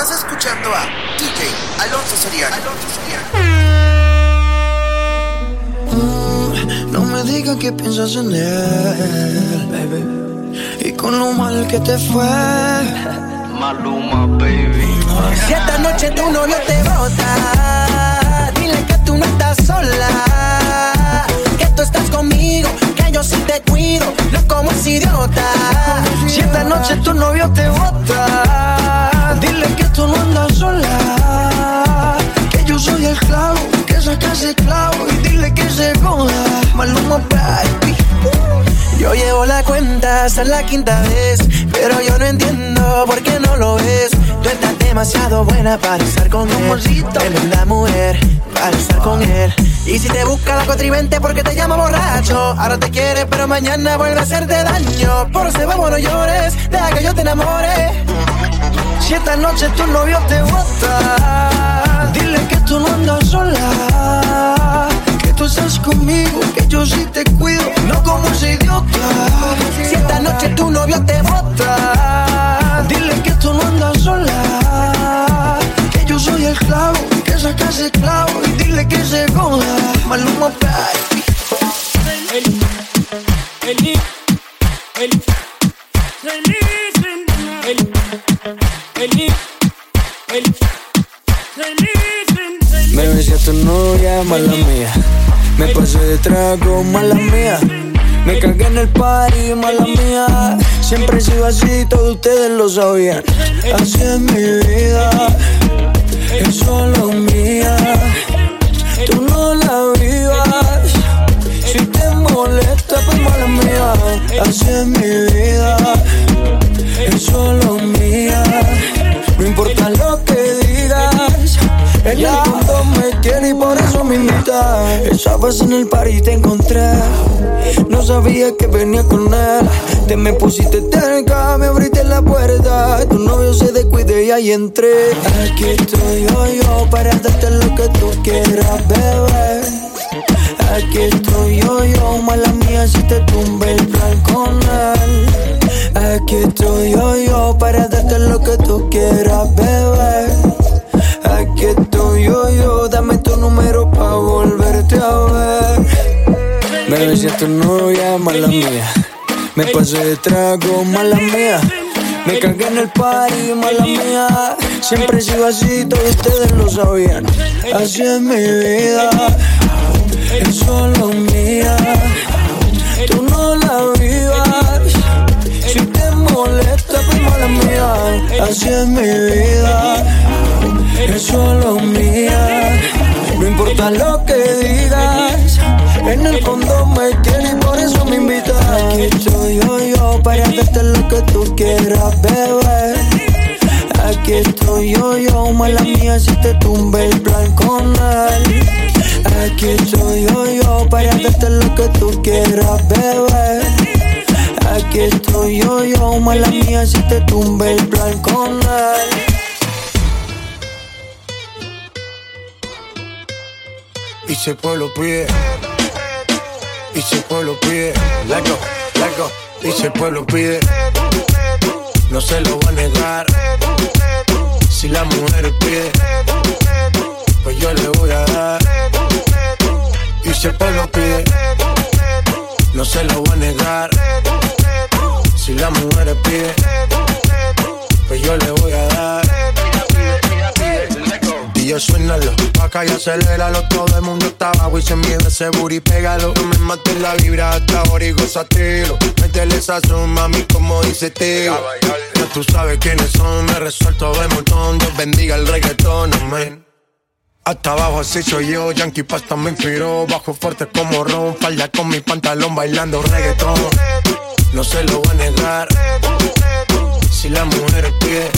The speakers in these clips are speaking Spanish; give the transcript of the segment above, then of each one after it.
Estás escuchando a DJ Alonso Soriano. Mm, no me digas que piensas en él, baby. Y con lo mal que te fue. Maluma, baby. Si esta noche tu novio te bota, dile que tú no estás sola. Que tú estás conmigo, que yo sí te cuido, no como ese idiota. Si esta noche tu novio te bota, dile que tú no andas sola. Que yo soy el clavo, que saca ese clavo y dile que se joda. Maluma, baby. Yo llevo la cuenta hasta la quinta vez, pero yo no entiendo por qué no lo ves. Tú estás demasiado buena para estar con él. la mujer para estar con él. Y si te busca la contrivente porque te llama borracho, ahora te quiere, pero mañana vuelve a hacerte daño. Por ese vamos no llores, deja que yo te enamore. Si esta noche tu novio te bota, dile que tú no andas sola tú estás conmigo, que yo sí te cuido, no como ese idiota. Si esta noche tu novio te bota, dile que tú no andas sola. Que yo soy el clavo, que saca ese clavo y dile que se joda. Maluma, baby. Mala mía. Me pasé de trago, mala mía. Me cagué en el party, mala mía. Siempre he sido así, todos ustedes lo sabían. Así es mi vida, es solo mía. Tú no la vivas. Si te molesta, pues mala mía. Así es mi vida, es solo mía. No importa lo que digas. El mundo me quiere y por eso me invita. Esa vez en el party te encontré. No sabía que venía con él. Te me pusiste cerca, me abriste la puerta. Tu novio se descuide y ahí entré. Aquí estoy yo, yo, para darte lo que tú quieras, bebé. Aquí estoy yo, yo, mala mía si te tumbe el plan con él. Aquí estoy yo, yo, para darte lo que tú quieras, bebé. Aquí estoy yo, yo, dame tu número pa' volverte a ver. Me besé a tu novia, mala mía. Me pasé de trago, mala mía. Me cagué en el party, mala mía. Siempre he sido así, todos ustedes lo sabían. Así es mi vida, es solo mía. Tú no la vivas. Si te molesta, pues mala mía. Así es mi vida es solo mía. No importa lo que digas, en el fondo me quieres y por eso me invitas. Aquí estoy yo, yo, para darte lo que tú quieras, bebé. Aquí estoy yo, yo, mala mía si te tumbe el plan con él. Aquí estoy yo, yo, para darte lo que tú quieras, bebé. Aquí estoy yo, yo, mala mía si te tumbe el plan con él. Y si el pueblo pide, y si el pueblo pide, leco, leco, y si el pueblo pide, no se lo va a negar. Si la mujer pide, pues yo le voy a dar. Y si el pueblo pide, no se lo va a negar. Si la mujer pide, pues yo le voy a dar yo suénalo. Acá y aceléralo. Todo el mundo está abajo y se mide ese booty, pégalo. No me mates la vibra hasta ahora y gozatelo. Métele esa mami, como dice tío. Ya tú sabes quiénes son, me resuelto de montón. Dios bendiga el reggaetón, amén. Hasta abajo así soy yo, Yankee Pasta me inspiró Bajo fuerte como Ron, falda con mi pantalón bailando reggaetón No se lo voy a negar Si la mujer pide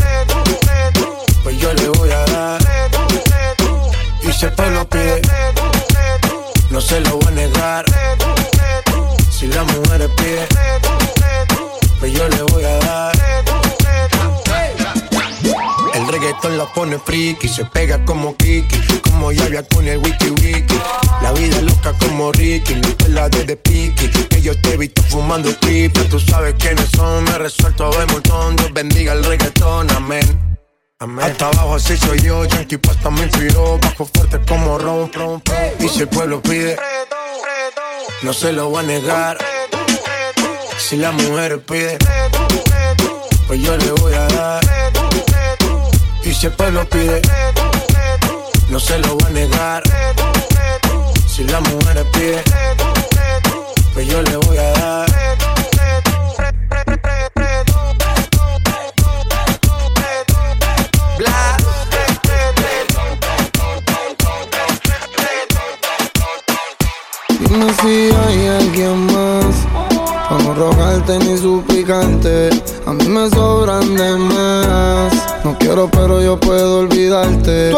pone friki, se pega como Kiki, como Yavia con el wiki wiki. La vida loca como Ricky, la de Piki, que yo te he visto fumando pipa, tú sabes quiénes son, me resuelto de montón, Dios bendiga el reggaetón, amén. Amén. Hasta abajo así soy yo, Yankee Pasta me inspiró, bajo fuerte como Ron, Ron, Y si el pueblo pide, no se lo voy a negar. Si la mujer pide, pues yo le voy a dar y siempre lo pide, no se lo va a negar. Si la mujer pide, pues yo le voy a dar. Bla. Dime si hay alguien más. Para no rogarte ni suplicante. A mí me sobran de más. No quiero, pero yo puedo olvidarte.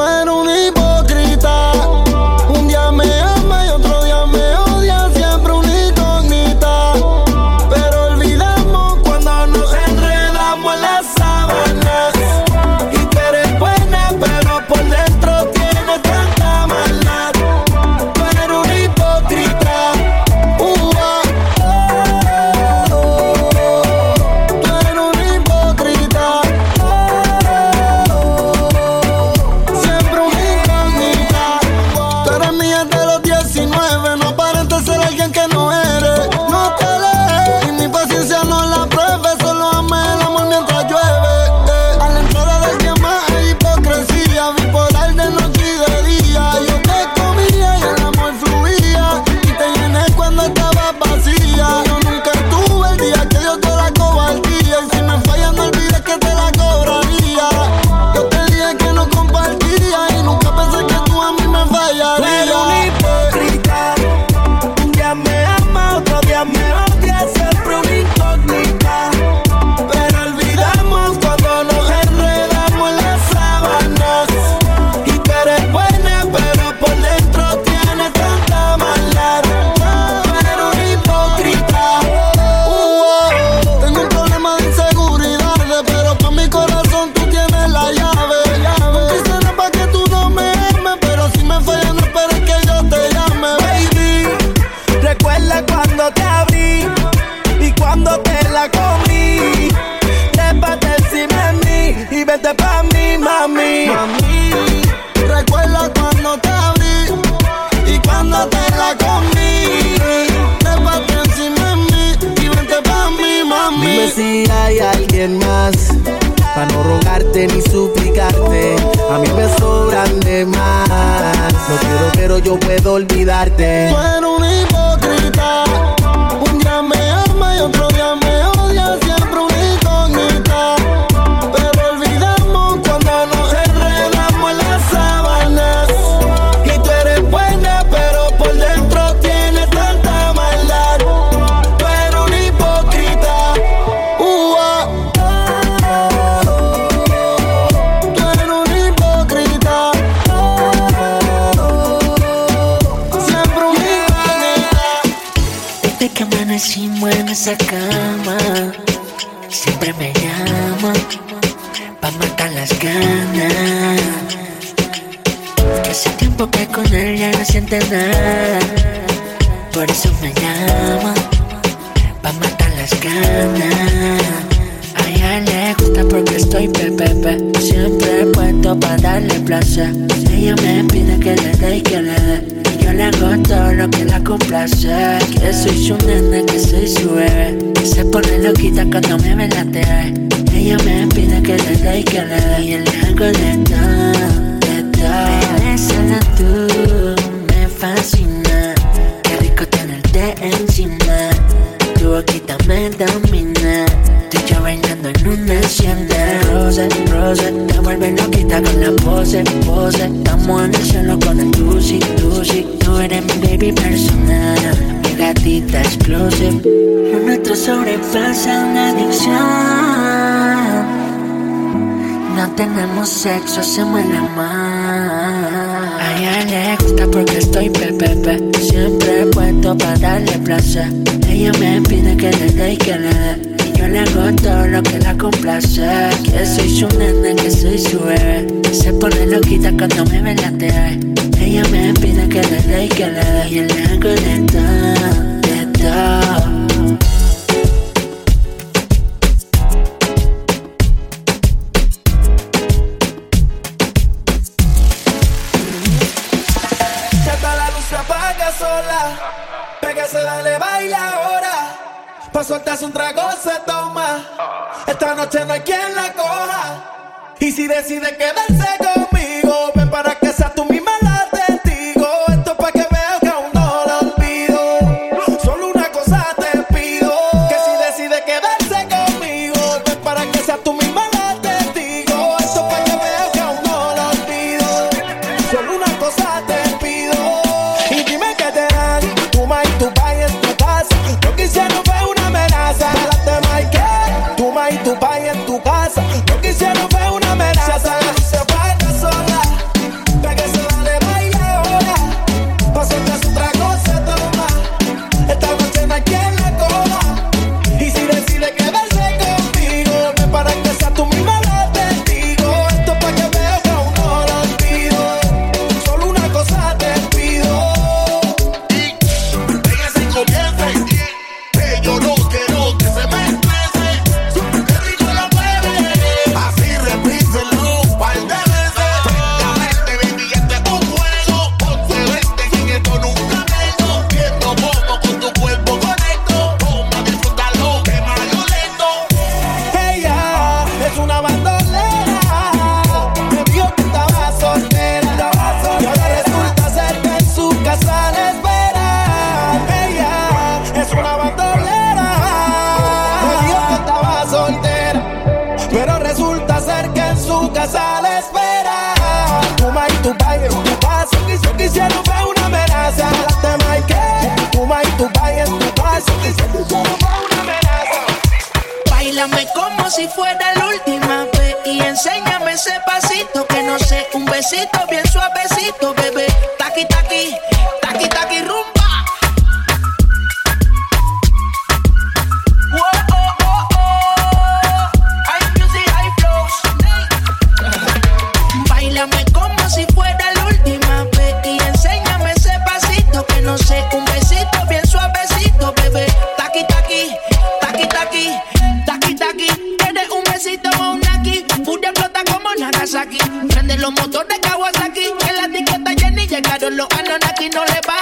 sexo, hacemos la más. A ella le gusta porque estoy pepepe. Siempre puesto para darle placer. Ella me pide que le dé y que le dé. Y yo le hago todo lo que la complace. Que soy su nene que soy su bebé. Se pone loquita cuando me ve la TV. Ella me pide que le dé y que le dé. Y yo le hago de todo, todo. Pa' soltarse un trago se toma. Esta noche no hay quien la coja. Y si decide quedarse conmigo, ven para que seas tú Quieres un besito o un naki, Furia explota como Nagasaki. Prende los motores Kawasaki, en la disqueta Jenny llegaron los Anonaki, no le baje.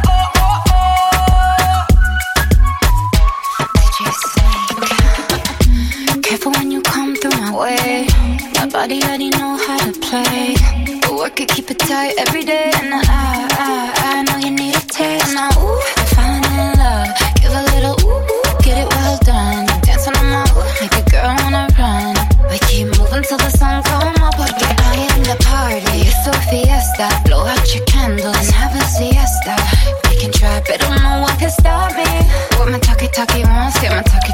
Careful when you come through my way. My body already know how to play. But work it, keep it tight every day. And I, I, I know you need a taste. Now, ooh, I'm falling in love. Give a little ooh, ooh, get it well done. Dancing on my ooh, make a girl wanna run. We keep moving till the sun come up. Porque I am the party. It's a fiesta. Blow out your candles and have a siesta. We can try, but don't know what can stop me. What my talkie talkie wants, get my talkie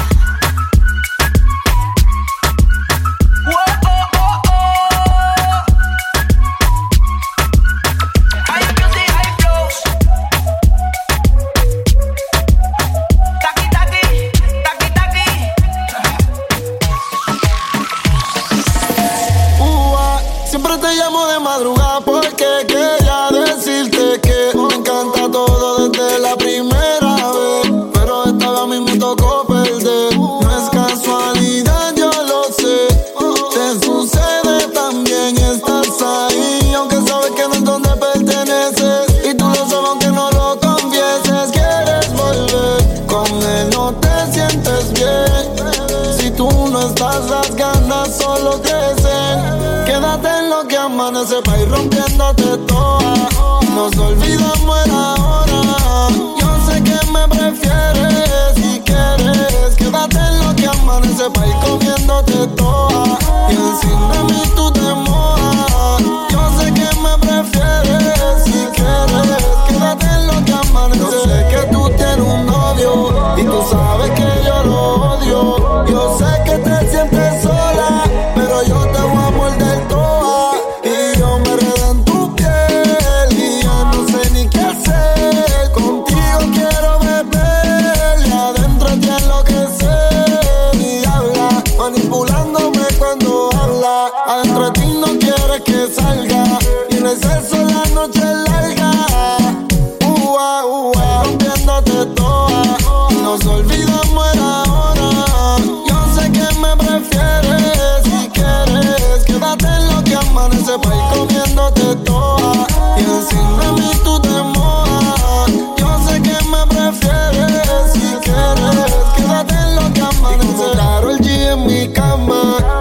se va a ir rompiéndote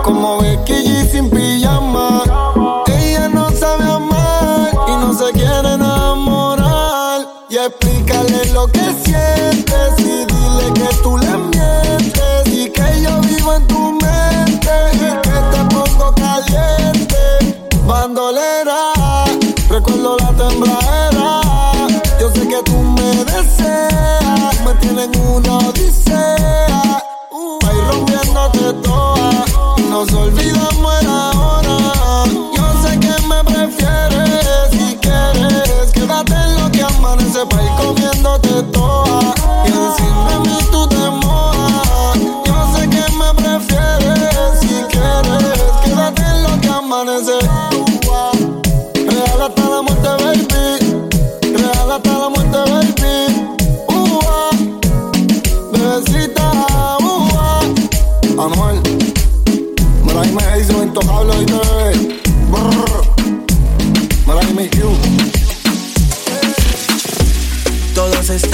Como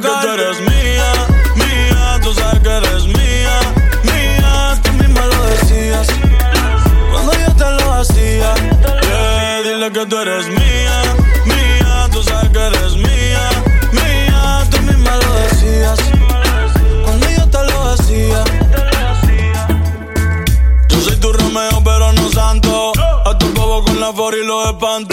que tú eres mía, mía, tú sabes que eres mía, mía, tú misma lo decías. Cuando yo te lo hacía, yeah, dile que tú eres mía, mía, tú sabes que eres mía, mía, tú misma lo decías. Cuando yo te lo hacía. Yo soy tu Romeo, pero no santo. A tu bobo con la for y lo espanto.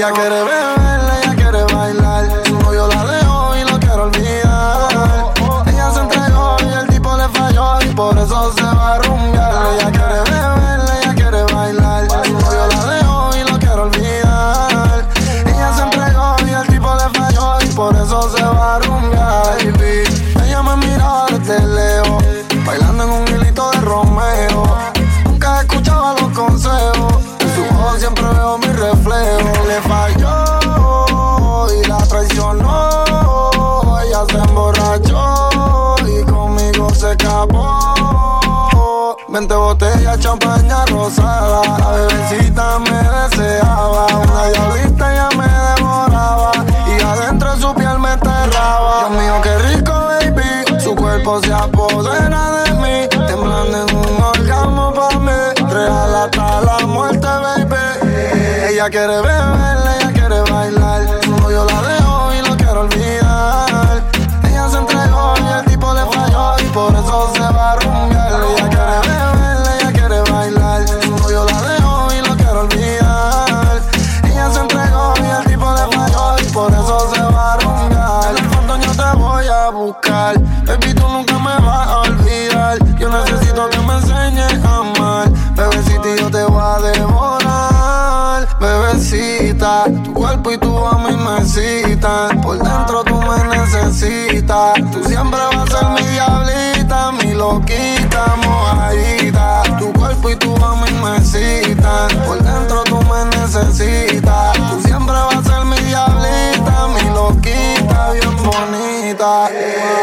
Ella quiere beber, siempre vas a ser mi diablita, mi loquita, mojadita. Tu cuerpo y tu a mí me citan. Por dentro tú me necesitas. Tú siempre vas a ser mi diablita, mi loquita, bien bonita.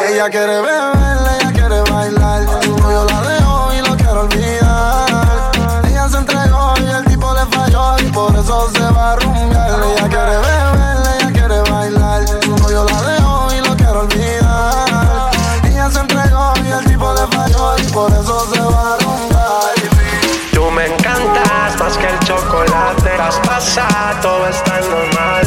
Ella quiere beber, ella quiere bailar. Su novio la dejó y lo quiero olvidar. Ella se entregó y el tipo le falló y por eso se va a rumbear. Ella quiere beber, por eso se va a rumbear. Tú me encantas más que el chocolate. Traspasa, todo está normal.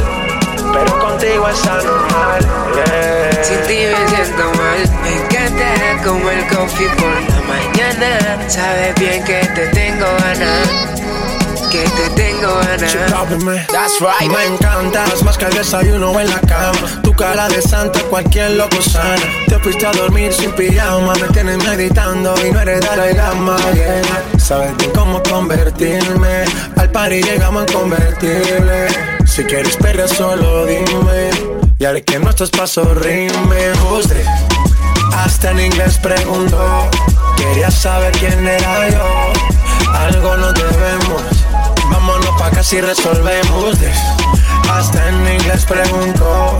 Pero contigo es anormal. yeah. Sin ti me siento mal, me encanta como el coffee por la mañana. Sabes bien que te tengo ganas, que te tengo ganas. That's right. Me encantas más que el desayuno en la cama. Tu cara de santa, cualquier loco sana. Te fuiste a dormir sin pijama. Me tienes meditando y no eres Dalai Lama. Yeah. Sabes bien cómo convertirme. Al party llegamos en convertible. Si quieres perder, solo dime. Y haré que nuestros pasos rimen. Usted hasta en inglés preguntó. Quería saber quién era yo. Algo nos debemos. Si resolvemos. de- Hasta en inglés preguntó.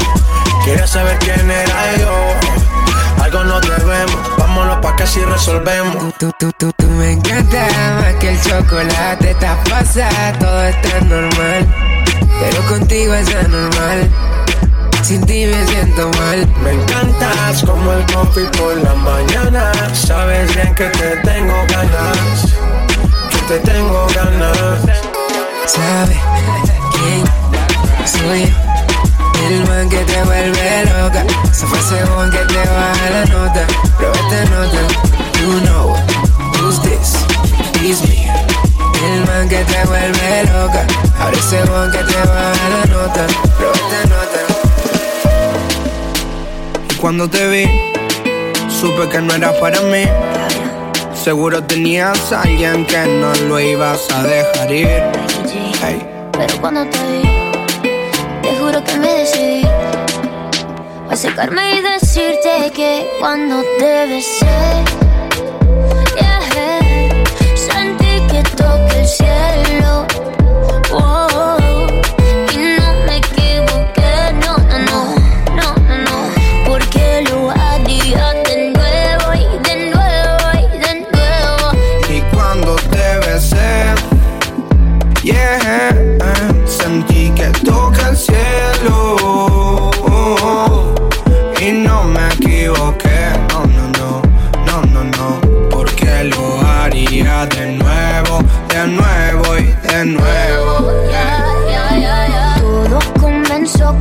Quería saber quién era yo. Algo nos debemos. Vámonos pa' acá si resolvemos. Tú, tú, tú, tú me encanta más que el chocolate. Te pasa, todo está normal. Pero contigo es anormal. Sin ti me siento mal. Me encantas como el coffee por la mañana. Sabes bien que te tengo ganas. Que te tengo ganas. ¿Sabe quién soy? El man que te vuelve loca. Se fue según que te baja la nota. Pero esta nota, you know who's this? It's me. El man que te vuelve loca. Ahora es según que te baja la nota. Pero esta nota. Cuando te vi, supe que no era para mí. Seguro tenías a alguien que no lo ibas a dejar ir. Hey. Pero cuando te vi, te juro que me decidí a acercarme y decirte que cuando te besé, yeah, sentí que toqué el cielo. Oh, y no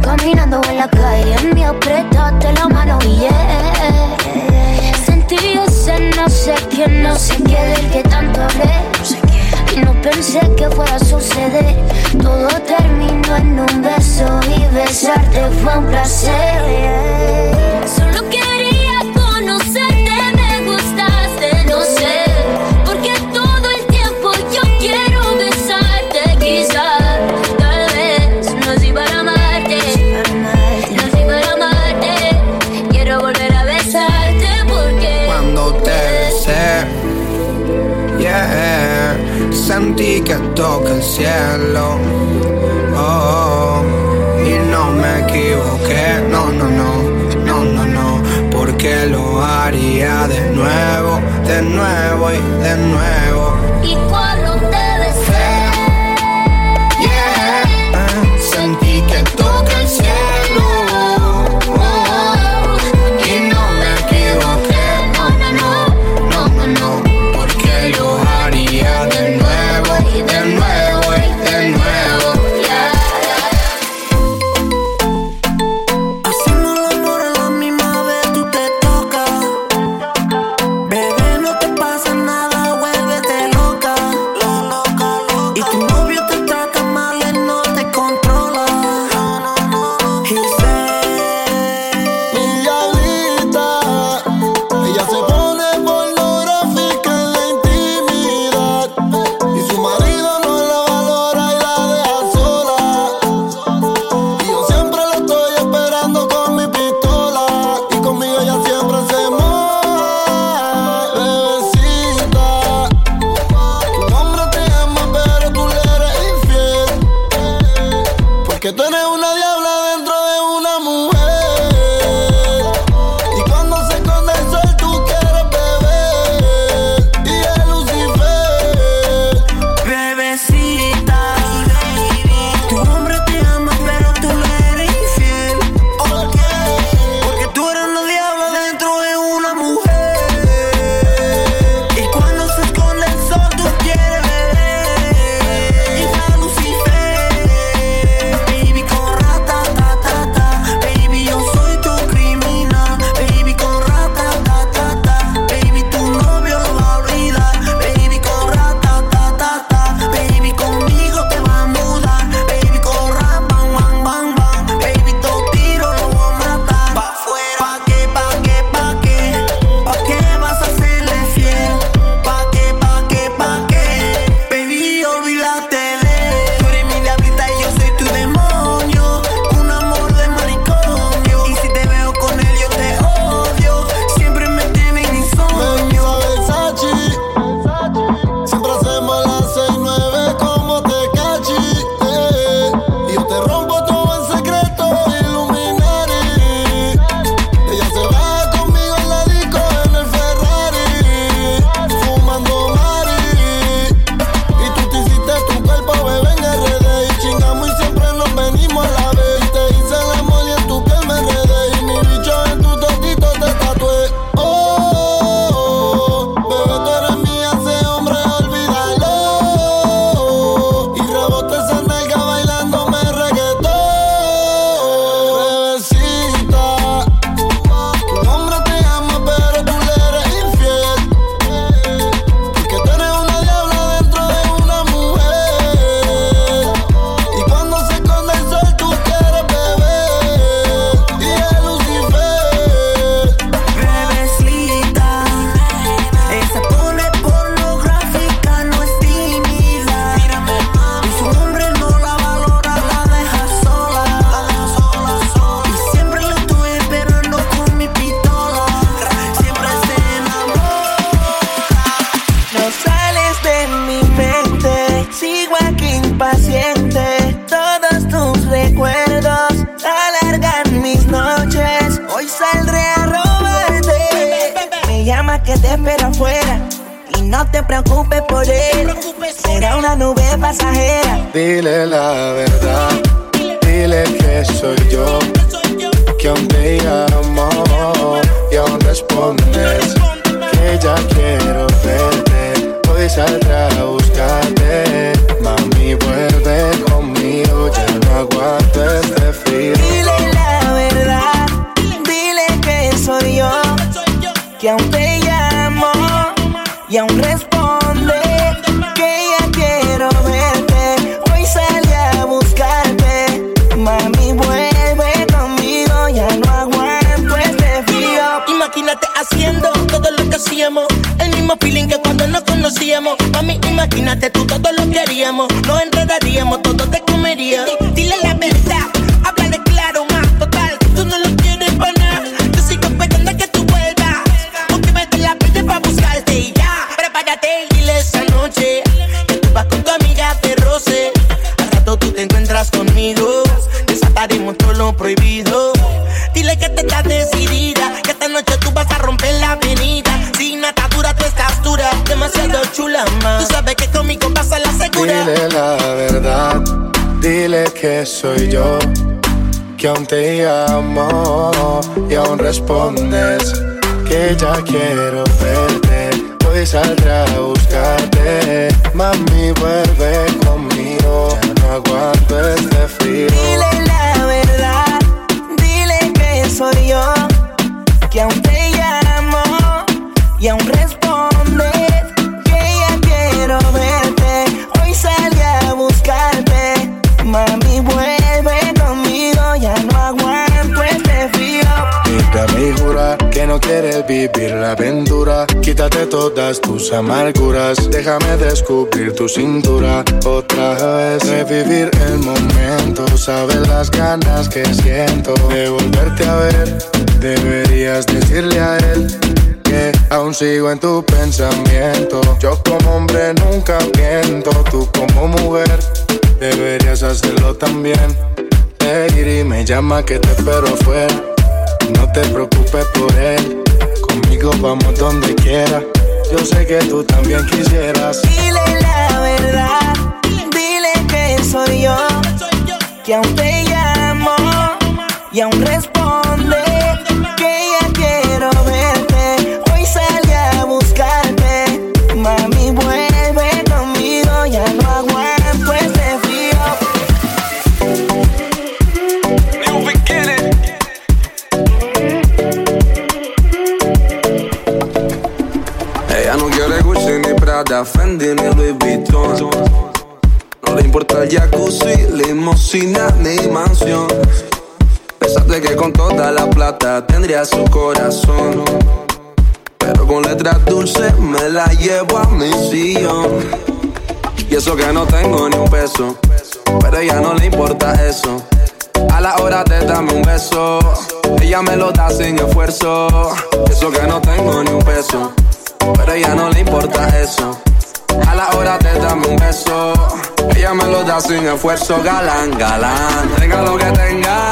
Caminando en la calle, en apretaste la mano y yeah. Sentí ese no sé quién, no sé qué del que tanto hablé. Y no pensé que fuera a suceder. Todo terminó en un beso y besarte fue un placer. sentí que toca el cielo. Oh, oh, y no me equivoqué, no, no, no, no, no, no, porque lo haría de nuevo, de nuevo y de nuevo. te espera afuera. Y no te preocupes por él. Será una nube pasajera. Dile la verdad. Dile que soy yo. Que aún te llamo y aún respondes. Que ya quiero verte. Hoy saldrá a buscarte. Mami, vuelve conmigo. Ya no aguanto este frío. Dile la verdad. Dile que soy yo. Que aún te y aún responde que ya quiero verte. Hoy salí a buscarte, mami vuelve conmigo, ya no aguanto este frío. Imagínate haciendo todo lo que hacíamos, el mismo feeling que cuando nos conocíamos. Mami, imagínate tú todo lo que haríamos, nos enredaríamos, todo te comería. Prohibido. Dile que te estás decidida. Que esta noche tú vas a romper la avenida. Sin atadura, tú estás dura. Demasiado chula, más. Tú sabes que conmigo pasa la segura. Dile la verdad, dile que soy yo, que aún te llamo y aún respondes que ya quiero verte. Hoy saldré a buscarte, mami vuelve conmigo, ya no aguanto este frío. Y aún responde que ya quiero verte. Hoy salí a buscarte, mami vuelve conmigo, ya no aguanto este frío. Mira mi jura que no quieres vivir la aventura. Quítate todas tus amarguras. Déjame descubrir tu cintura. Otra vez revivir el momento. Sabes las ganas que siento de volverte a ver. Deberías decirle a él aún sigo en tu pensamiento. Yo como hombre nunca miento. Tú como mujer deberías hacerlo también. Pedir y me llama que te espero afuera. No te preocupes por él, conmigo vamos donde quiera. Yo sé que tú también quisieras. Dile la verdad, dile que soy yo, que aún te llamo y aún responde Prada, Fendi ni Louis Vuitton. No le importa el jacuzzi, limosina ni mansión. Pensaste que con toda la plata tendría su corazón. Pero con letras dulces me la llevo a mi sillón. Y eso que no tengo ni un peso. Pero a ella no le importa eso. A la hora de darme un beso, ella me lo da sin esfuerzo. Eso que no tengo ni un peso. Pero ella no le importa eso. A la hora de darme un beso, ella me lo da sin esfuerzo. Galán, galán, tenga lo que tenga.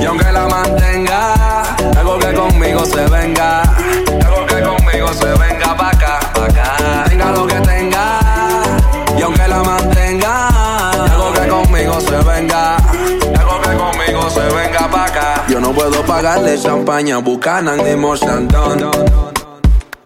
Y aunque la mantenga, algo que conmigo se venga. Algo que conmigo se venga pa' acá, pa' acá. Tenga lo que tenga. Y aunque la mantenga, algo que conmigo se venga. Algo que conmigo se venga pa' acá. Yo no puedo pagarle champaña, Buchanan ni Mochandon.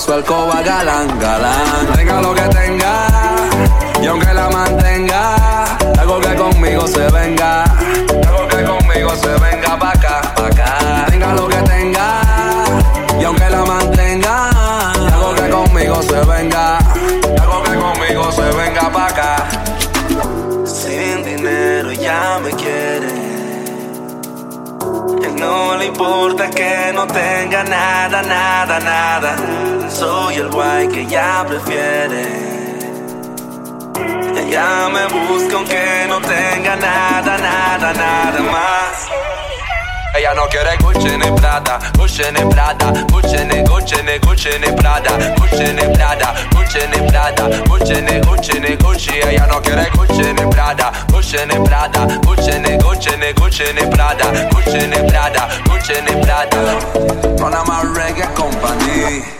su alcoba, galán, galán. Tenga lo que tenga, y aunque la mantenga, algo que conmigo se venga. Algo que conmigo se venga pa' no le importa que no tenga nada, nada, nada. Soy el guay que ella prefiere. Ella me busca aunque no tenga nada, nada, nada más. Ella no quiere Gucci ni Prada, Gucci ni Prada, Gucci ni Gucci ni Gucci ni Prada, Gucci ni Prada, Gucci ni Prada, Gucci ni Gucci ni Gucci. Ella no quiere Gucci ni Prada, Gucci ni Prada, Gucci ni Gucci ni Gucci ni Prada, Gucci ni Prada, Gucci ni Prada. Panama Reggae Company.